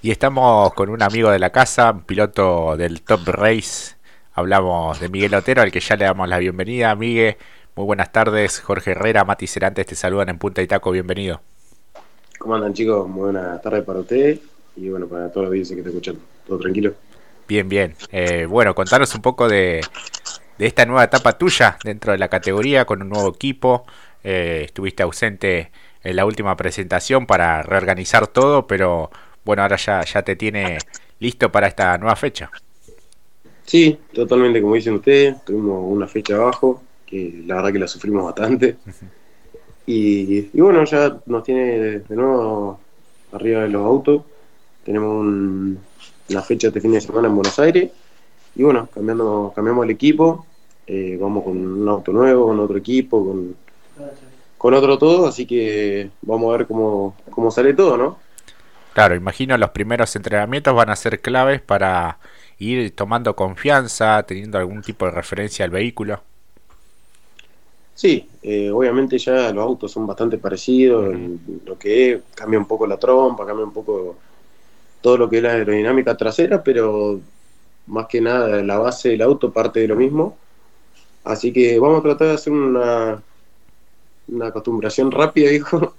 Y estamos con un amigo de la casa, un piloto del Top Race. Hablamos de Miguel Otero, al que ya le damos la bienvenida. Miguel, muy buenas tardes. Jorge Herrera, Mati Cerantes te saludan en Punta y Taco. Bienvenido. ¿Cómo andan chicos? Muy buenas tardes para ustedes y bueno, para todos los vídeos que están escuchando. ¿Todo tranquilo? Bien, bien. Eh, bueno, contanos un poco de, de, esta nueva etapa tuya dentro de la categoría con un nuevo equipo. Eh, estuviste ausente en la última presentación para reorganizar todo, pero bueno, ahora ya, ya te tiene listo para esta nueva fecha. Sí, totalmente como dicen ustedes, tuvimos una fecha abajo, que la verdad que la sufrimos bastante. Y, bueno, ya nos tiene de nuevo arriba de los autos. Tenemos una fecha este fin de semana en Buenos Aires. Y bueno, cambiando, cambiamos el equipo. Eh, vamos con un auto nuevo, con otro equipo, con, con otro todo. Así que vamos a ver cómo, cómo sale todo, ¿no? Claro, imagino los primeros entrenamientos van a ser claves para ir tomando confianza, teniendo algún tipo de referencia al vehículo. Sí, eh, obviamente ya los autos son bastante parecidos, lo que es, cambia un poco la trompa, cambia un poco todo lo que es la aerodinámica trasera, pero más que nada la base del auto parte de lo mismo. Así que vamos a tratar de hacer una, una acostumbración rápida, hijo,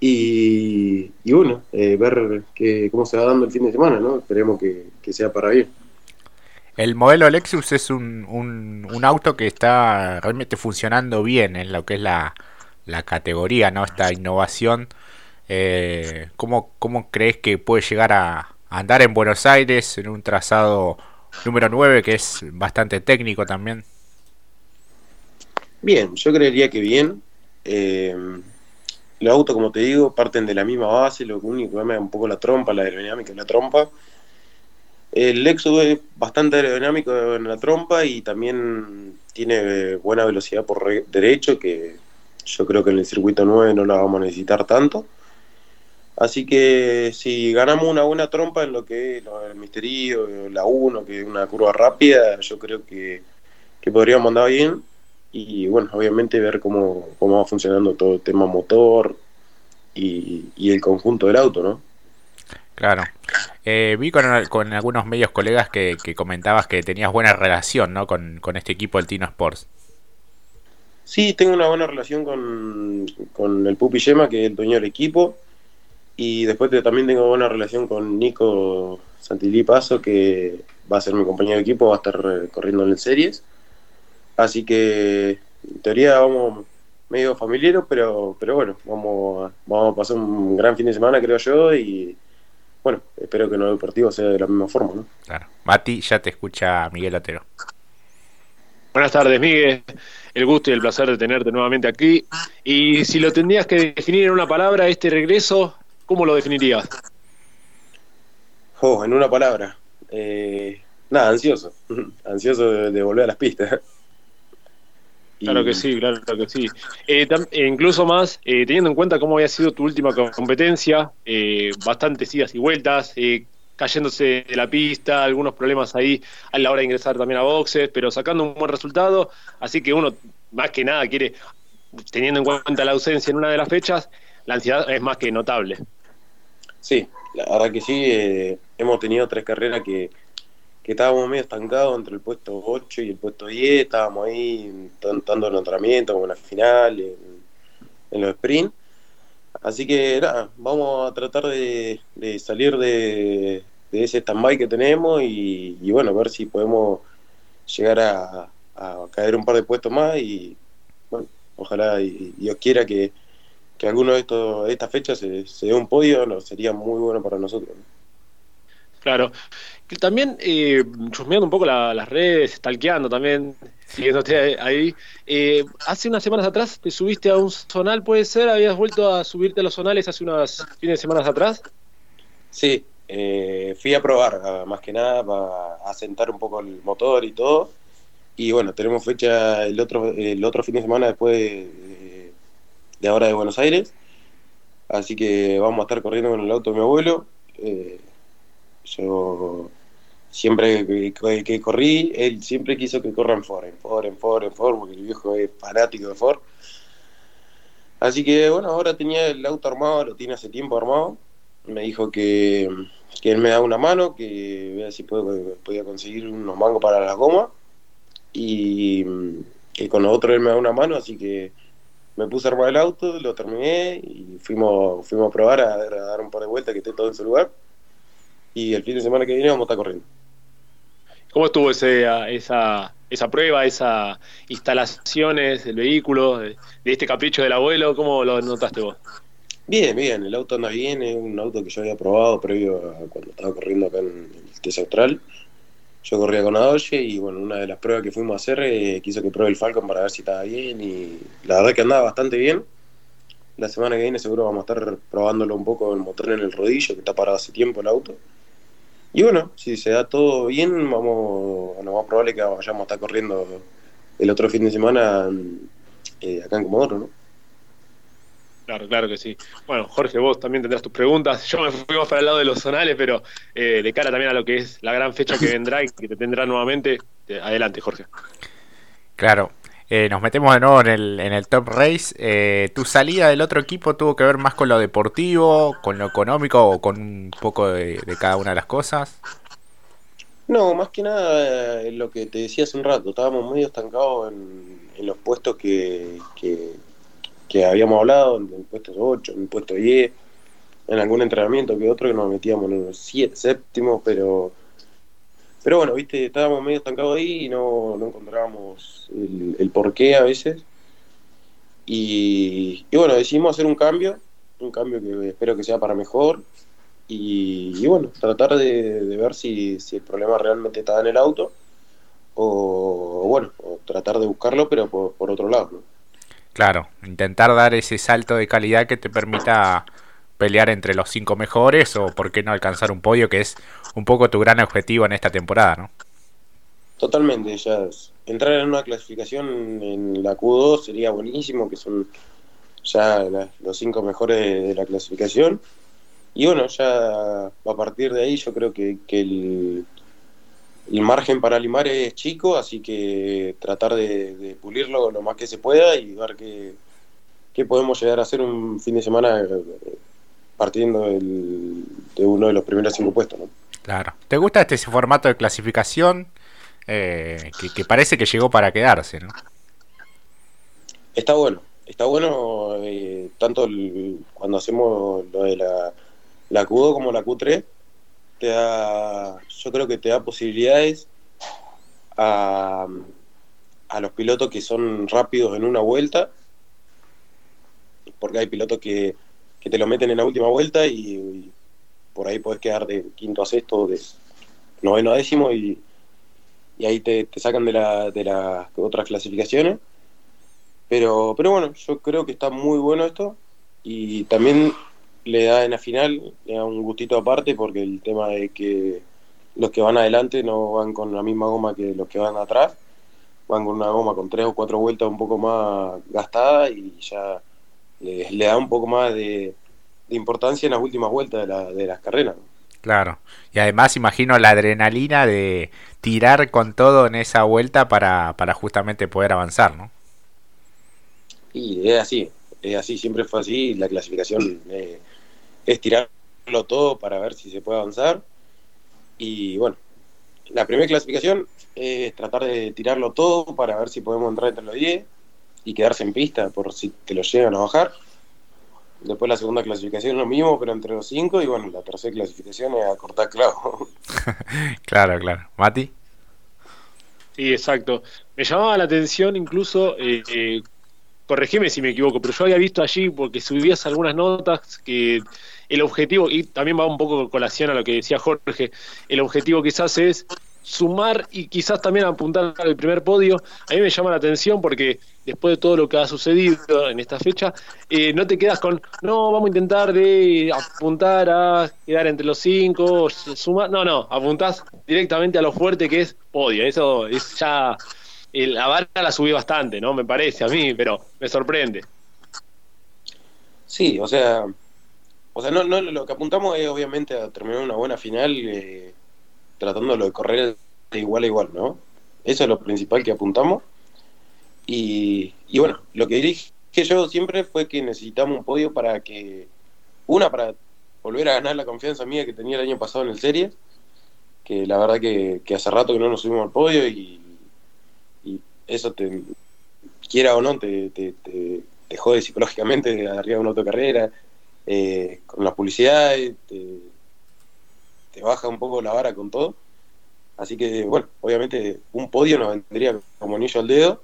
y, bueno, eh, ver que, cómo se va dando el fin de semana, ¿no? Esperemos que, sea para bien. El modelo Lexus es un, un, auto que está realmente funcionando bien en lo que es la, la categoría, ¿no? Esta innovación. Eh, ¿cómo, ¿Cómo crees que puede llegar a, andar en Buenos Aires en un trazado número 9 que es bastante técnico también? Bien, yo creería que bien. Eh, los autos, como te digo, parten de la misma base, lo único que cambia un poco la trompa, la aerodinámica en la trompa. El Lexus es bastante aerodinámico en la trompa y también tiene buena velocidad por derecho, que yo creo que en el circuito 9 no la vamos a necesitar tanto. Así que si ganamos una buena trompa en lo que es el misterio, la 1, que es una curva rápida, yo creo que, que podríamos andar bien y bueno, obviamente ver cómo, cómo va funcionando todo el tema motor y, el conjunto del auto, ¿no? Claro. Eh, vi con, con, algunos medios colegas que, comentabas que tenías buena relación ¿no? con, este equipo del Tino Sports. Sí, tengo una buena relación con, con el Pupi Yema, que es el dueño del equipo. Y después también tengo buena relación con Nico Santilli Paso, que va a ser mi compañero de equipo, va a estar eh, corriendo en el series. Así que en teoría vamos medio familiares, pero, pero bueno, vamos a, vamos a pasar un gran fin de semana, creo yo, y bueno, espero que el deportivo sea de la misma forma, ¿no? Claro. Mati, ya te escucha Miguel Otero. Buenas tardes, Miguel. El gusto y el placer de tenerte nuevamente aquí. Y si lo tendrías que definir en una palabra, este regreso, ¿cómo lo definirías? Oh, en una palabra. Eh, nada, ansioso. ansioso de volver a las pistas. Claro que sí, claro, que sí. Eh, eh, incluso más, eh, teniendo en cuenta cómo había sido tu última competencia, bastantes idas y vueltas, cayéndose de la pista, algunos problemas ahí a la hora de ingresar también a boxes, pero sacando un buen resultado, así que uno más que nada quiere, teniendo en cuenta la ausencia en una de las fechas, la ansiedad es más que notable. Sí, la verdad que sí, hemos tenido tres carreras que que estábamos medio estancados entre el puesto 8 y el puesto 10, estábamos ahí tanto en entrenamiento como en la final, en, los sprints. Así que nada, vamos a tratar de, salir de, ese stand-by que tenemos y, bueno, ver si podemos llegar a, caer un par de puestos más y bueno, ojalá y, Dios quiera que, que alguno de, estos, estas fechas se, se dé un podio, no, sería muy bueno para nosotros. Claro. También, eh, chusmeando un poco las redes, stalkeando también, siguiéndote ahí. Eh, hace unas semanas atrás te subiste a un zonal, ¿puede ser? ¿Habías vuelto a subirte a los zonales hace unas fines de semanas atrás? Sí, eh, fui a probar, más que nada, para asentar un poco el motor y todo. Y bueno, tenemos fecha el otro, el otro fin de semana después de, ahora de Buenos Aires. Así que vamos a estar corriendo con el auto de mi abuelo. Eh, yo siempre que, corrí, él siempre quiso que corra en Ford, en Ford, en Ford, en Ford, porque el viejo es fanático de Ford. Así que bueno, ahora tenía el auto armado, lo tiene hace tiempo armado. me dijo que, que él me da una mano, que vea si puedo, podía conseguir unos mangos para la goma. Y, y con otro él me da una mano, así que me puse a armar el auto, lo terminé y fuimos, fuimos a probar a, dar un par de vueltas que esté todo en su lugar. Y el fin de semana que viene vamos a estar corriendo. ¿Cómo estuvo ese, esa, esa prueba, esas instalaciones del vehículo, de, este capricho del abuelo? ¿Cómo lo notaste vos? Bien, bien, el auto anda bien, es un auto que yo había probado previo a cuando estaba corriendo acá en el TC Austral. Yo corría con Adoche y bueno, una de las pruebas que fuimos a hacer eh, quiso que pruebe el Falcon para ver si estaba bien y la verdad que andaba bastante bien. La semana que viene seguro vamos a estar probándolo un poco el motor en el rodillo que está parado hace tiempo el auto. Y bueno, si se da todo bien, vamos, lo más probable que vayamos a estar corriendo el otro fin de semana eh, acá en Comodoro, ¿no? Claro, claro que sí. Bueno, Jorge, vos también tendrás tus preguntas. Yo me fui más para el lado de los zonales, pero eh, de cara también a lo que es la gran fecha que vendrá y que te tendrá nuevamente, eh, adelante, Jorge. Claro, eh, nos metemos de nuevo en el, en el top race. ¿Tu salida del otro equipo tuvo que ver más con lo deportivo, con lo económico o con un poco de, cada una de las cosas? No, más que nada lo que te decía hace un rato, estábamos medio estancados en, los puestos que, que habíamos hablado, en el puesto 8, en el puesto 10, en algún entrenamiento que otro que nos metíamos en los 7, séptimo, pero pero bueno, viste, estábamos medio estancados ahí y no, no encontrábamos el, el porqué a veces. Y, bueno, decidimos hacer un cambio, un cambio que espero que sea para mejor. Y, bueno, tratar de, ver si, si, el problema realmente está en el auto o, bueno, tratar de buscarlo, pero por, por otro lado. Claro, intentar dar ese salto de calidad que te permita pelear entre los cinco mejores o por qué no alcanzar un podio que es un poco tu gran objetivo en esta temporada, ¿no? Totalmente, ya entrar en una clasificación en la Q2 sería buenísimo, que son ya los cinco mejores de, la clasificación. Y bueno, ya a partir de ahí yo creo que, que el, el margen para limar es chico, así que tratar de, pulirlo lo más que se pueda y ver qué, podemos llegar a hacer un fin de semana partiendo de uno de los primeros cinco puestos. ¿no? Claro. ¿Te gusta este formato de clasificación eh, que, parece que llegó para quedarse? ¿no? Está bueno, está bueno eh, tanto cuando hacemos lo de la, la Q2 como la Q3 te da, yo creo que te da posibilidades a, a los pilotos que son rápidos en una vuelta, porque hay pilotos que, te lo meten en la última vuelta y, por ahí puedes quedar de quinto a sexto, de noveno a décimo y, y ahí te, te, sacan de, la, de las otras clasificaciones. Pero, pero bueno, yo creo que está muy bueno esto y también le da en la final, le da un gustito aparte porque el tema de que los que van adelante no van con la misma goma que los que van atrás, van con una goma con tres o cuatro vueltas un poco más gastada y ya le, da un poco más de, importancia en las últimas vueltas de, la, de las carreras. Claro, y además imagino la adrenalina de tirar con todo en esa vuelta para, para justamente poder avanzar, ¿no? Y es así, es así, siempre fue así, la clasificación eh, es tirarlo todo para ver si se puede avanzar. Y bueno, la primera clasificación es tratar de tirarlo todo para ver si podemos entrar entre los 10 y quedarse en pista por si te lo llegan a bajar. Después la segunda clasificación es lo mismo, pero entre los 5. Y bueno, la tercera clasificación es a cortar clavo. claro, claro. Mati. Sí, exacto. Me llamaba la atención incluso eh, eh, corregime si me equivoco, pero yo había visto allí, porque subías algunas notas, que el objetivo, y también va un poco con colación a lo que decía Jorge, el objetivo quizás es sumar y quizás también apuntar al primer podio. A mí me llama la atención porque después de todo lo que ha sucedido en esta fecha, eh, no te quedas con, no, vamos a intentar de apuntar a quedar entre los cinco, sumar, no, no, apuntás directamente a lo fuerte que es podio. Eso es ya la vara la subí bastante, ¿no? Me parece a mí, pero me sorprende. Sí, o sea, o sea, no, no, lo que apuntamos es obviamente a terminar una buena final, eh, tratándolo de correr de igual a igual, ¿no? Eso es lo principal que apuntamos. Y, y bueno, lo que dije yo siempre fue que necesitamos un podio para que, una, para volver a ganar la confianza mía que tenía el año pasado en el serie, que la verdad que, hace rato que no nos subimos al podio y, eso te, quiera o no, te, te, te, jode psicológicamente arriba de una autocarrera, eh, con las publicidades, te, te baja un poco la vara con todo. Así que, bueno, obviamente un podio nos vendría como anillo al dedo.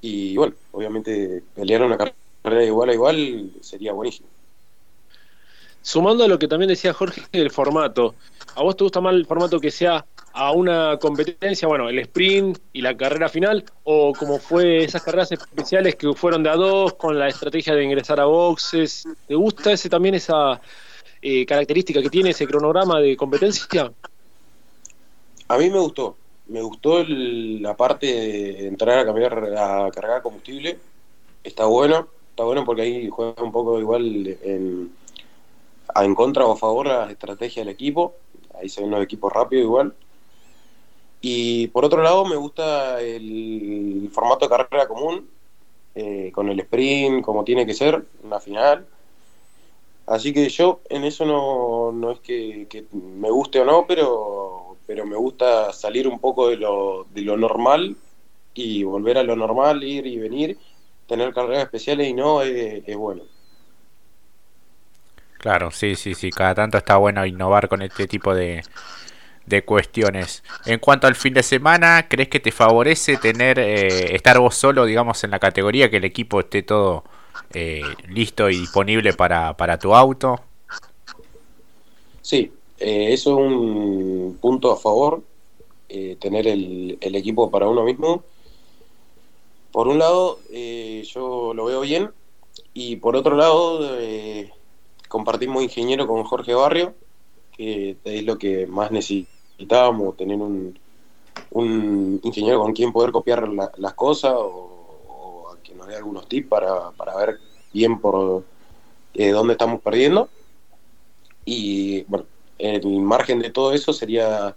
Y bueno, obviamente pelear una carrera igual a igual sería buenísimo. Sumando a lo que también decía Jorge del formato, ¿a vos te gusta más el formato que sea a una competencia, bueno, el sprint y la carrera final, o como fue esas carreras especiales que fueron de a dos con la estrategia de ingresar a boxes? ¿Te gusta ese también esa eh, característica que tiene ese cronograma de competencia? A mí me gustó, me gustó la parte de entrar a cambiar a cargar combustible, está bueno, está bueno porque ahí juega un poco igual en, en contra o a favor la estrategia del equipo, ahí se ven los equipos rápidos igual. Y por otro lado me gusta el formato de carrera común, eh, con el sprint como tiene que ser, una final. Así que yo en eso no, no es que, me guste o no, pero pero me gusta salir un poco de lo, de lo normal y volver a lo normal, ir y venir, tener carreras especiales y no es, bueno. Claro, sí, sí, sí, cada tanto está bueno innovar con este tipo de, de cuestiones. En cuanto al fin de semana, ¿crees que te favorece tener eh, estar vos solo, digamos, en la categoría, que el equipo esté todo eh, listo y disponible para, para tu auto? Sí, eh, eso es un punto a favor, eh, tener el, equipo para uno mismo. Por un lado, eh, yo lo veo bien, y por otro lado, compartimos ingeniero con Jorge Barrio, que es lo que más necesitábamos, tener un, un ingeniero con quien poder copiar las cosas o, algunos tips para, para ver bien por dónde estamos perdiendo. Y bueno, el margen de todo eso sería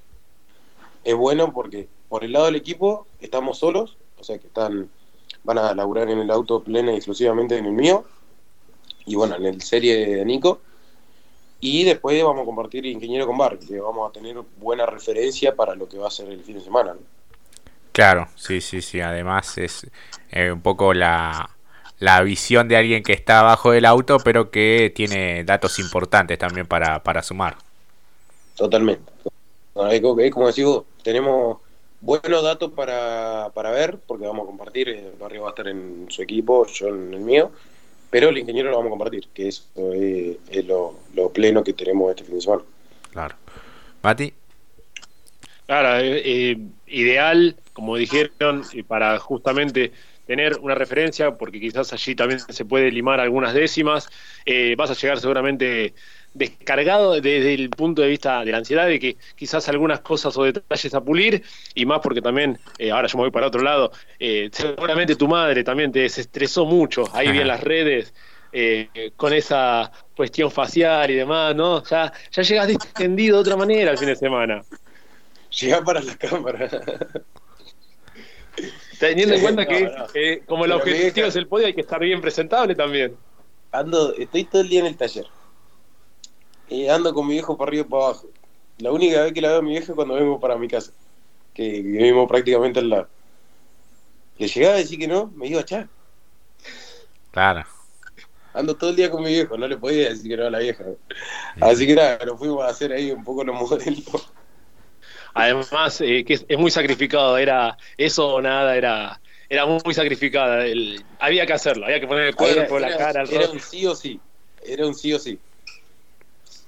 es bueno porque por el lado del equipo estamos solos, o sea que están van a laburar en el auto plena y exclusivamente en el mío y bueno, en el serie de Nico. Y después vamos a compartir ingeniero con Bar, que vamos a tener buena referencia para lo que va a ser el fin de semana. Claro, sí, sí, sí. Además es eh, un poco la, la visión de alguien que está abajo del auto, pero que tiene datos importantes también para, para sumar. Totalmente. como decimos, tenemos buenos datos para, para ver, porque vamos a compartir, el barrio va a estar en su equipo, yo en el mío, pero el ingeniero lo vamos a compartir, que eso es, lo, pleno que tenemos este fin de semana. Claro. Mati. Claro, eh, eh, ideal, como dijeron, para justamente tener una referencia, porque quizás allí también se puede limar algunas décimas. Eh, vas a llegar seguramente descargado desde el punto de vista de la ansiedad, de que quizás algunas cosas o detalles a pulir, y más porque también, eh, ahora yo me voy para otro lado, eh, seguramente tu madre también te desestresó mucho ahí vi en las redes. Eh, con esa cuestión facial y demás, ¿no? Ya, ya llegas distendido de otra manera el fin de semana. Llega para la cámara. Teniendo en cuenta que, como el objetivo es el podio, hay que estar bien presentable también. Ando, estoy todo el día en el taller y ando con mi viejo para arriba y para abajo. La única vez que la veo a mi viejo es cuando vengo para mi casa, que vivimos prácticamente al lado. Le llegaba a decir que no, me iba a echar. Claro. Ando todo el día con mi viejo, no le podía decir que no a la vieja. Así que nada, lo fuimos a hacer ahí un poco los modelos. Además, eh, que es, muy sacrificado, era eso o nada, era era muy, sacrificada. había que hacerlo, había que poner el cuerpo, la cara, el Era un sí o sí, era un sí o sí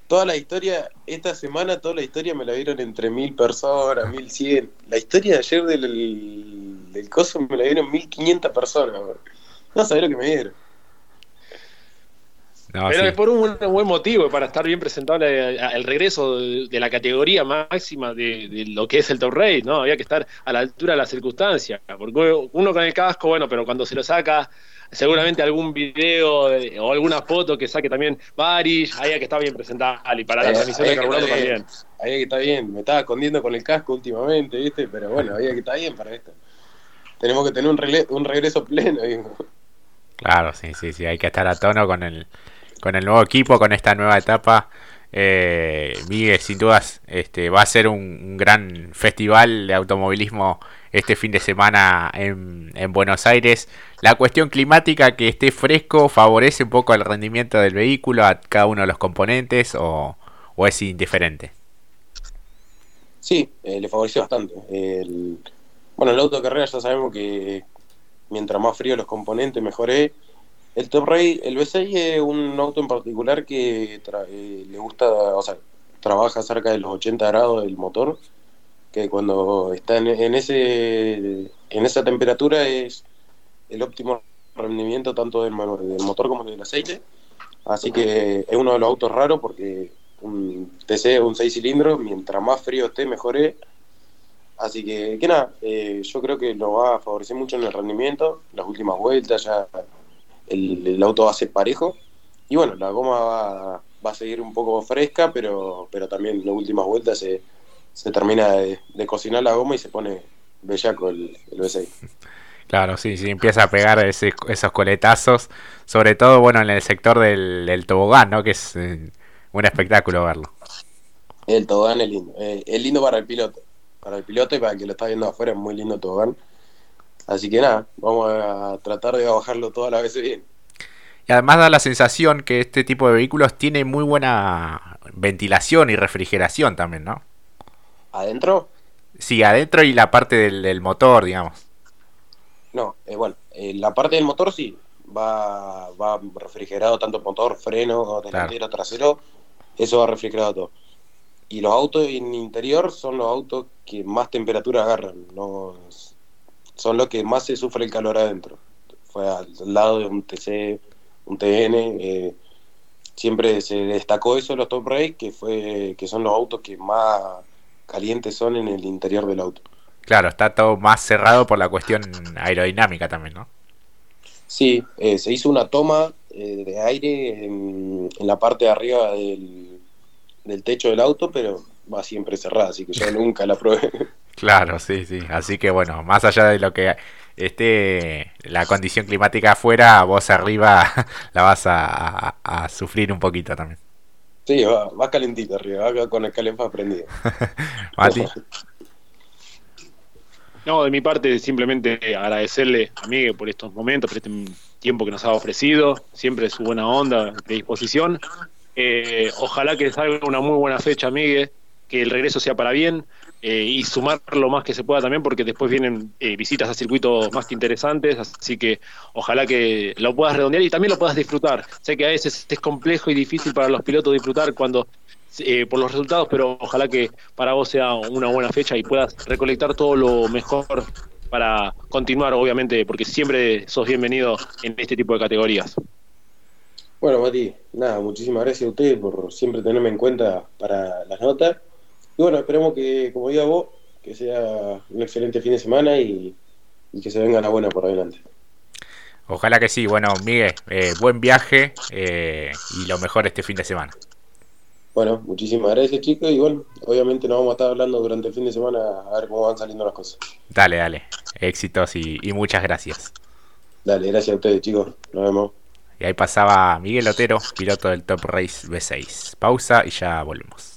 toda la historia, esta semana toda la historia me la vieron entre mil personas, mil cien. La historia de ayer del, del coso me la vieron mil quinientas personas. No sabés lo que me dieron. Pero es por un, buen motivo, para estar bien presentable el regreso de, la categoría máxima de, lo que es el Top Race, ¿no? Había que estar a la altura de las circunstancias. Porque uno con el casco, bueno, pero cuando se lo saca seguramente algún video o alguna foto que saque también Baris, ahí que está bien presentado y para la transmisión de carburado también. Ahí que está bien, me estaba escondiendo con el casco últimamente, ¿viste? Pero bueno, ahí que está bien para esto. Tenemos que tener un, un regreso pleno, Claro, sí, sí, sí, hay que estar a tono con el con el nuevo equipo, con esta nueva etapa. Eh, Miguel, sin dudas, este, va a ser un, gran festival de automovilismo este fin de semana en, Buenos Aires. La cuestión climática, que esté fresco, favorece un poco el rendimiento del vehículo a cada uno de los componentes o, es indiferente. Sí, eh, le favorece bastante. bueno, el auto de carrera ya sabemos que mientras más frío los componentes, mejor es. El Top Ray, el V6 es un auto en particular que eh, le gusta, o sea, trabaja cerca de los 80 grados del motor, que cuando está en, ese en esa temperatura es el óptimo rendimiento tanto del, del motor como del aceite. Así que es uno de los autos raros porque un TC un 6 cilindros, mientras más frío esté, mejor es. Así que, que nada, eh, yo creo que lo va a favorecer mucho en el rendimiento. Las últimas vueltas ya el, auto va a ser parejo. Y bueno, la goma va, va, a seguir un poco fresca, pero, pero también en las últimas vueltas se, se termina de, cocinar la goma y se pone bellaco el, el V6. Claro, sí, sí, empieza a pegar esos coletazos, sobre todo, bueno, en el sector del, tobogán, ¿no? Que es eh, un espectáculo verlo. El tobogán es lindo, eh, es lindo para el piloto, para el piloto y para el que lo está viendo afuera es muy lindo el tobogán. Así que nada, vamos a tratar de bajarlo todas las veces bien. Y además da la sensación que este tipo de vehículos tiene muy buena ventilación y refrigeración también, ¿no? ¿Adentro? Sí, adentro y la parte del, motor, digamos. No, eh, bueno, eh, la parte del motor sí, va, va refrigerado tanto motor, freno, delantero, trasero, eso va refrigerado todo. Y los autos en interior son los autos que más temperatura agarran, no son los que más se sufre el calor adentro. Fue al lado de un TC, un TN, eh, siempre se destacó eso en los Top Race, que, fue, que son los autos que más calientes son en el interior del auto. Claro, está todo más cerrado por la cuestión aerodinámica también, ¿no? Sí, eh, se hizo una toma eh, de aire en, la parte de arriba del, del techo del auto, pero va siempre cerrada, así que yo nunca la probé. Claro, sí, sí. Así que bueno, más allá de lo que esté la condición climática afuera, vos arriba la vas a, sufrir un poquito también. Sí, va, va calentito arriba, va con el calefón prendido. Mati. No, de mi parte simplemente agradecerle a Miguel por estos momentos, por este tiempo que nos ha ofrecido, siempre su buena onda, predisposición. Eh, ojalá que salga una muy buena fecha, Miguel, que el regreso sea para bien. Eh, y sumar lo más que se pueda también, porque después vienen eh, visitas a circuitos más que interesantes, así que ojalá que lo puedas redondear y también lo puedas disfrutar. Sé que a veces es complejo y difícil para los pilotos disfrutar cuando eh, por los resultados, pero ojalá que para vos sea una buena fecha y puedas recolectar todo lo mejor para continuar, obviamente, porque siempre sos bienvenido en este tipo de categorías. Bueno, Mati, nada, muchísimas gracias a ustedes por siempre tenerme en cuenta para las notas y bueno, esperemos que, como diga vos, que sea un excelente fin de semana y, que se venga la buena por adelante. Ojalá que sí. Bueno, Miguel, eh, buen viaje eh, y lo mejor este fin de semana. Bueno, muchísimas gracias chicos y bueno, obviamente nos vamos a estar hablando durante el fin de semana a ver cómo van saliendo las cosas. Dale, dale. Éxitos y, y muchas gracias. Dale, gracias a ustedes chicos. Nos vemos. Y ahí pasaba Miguel Otero, piloto del Top Race B6. Pausa y ya volvemos.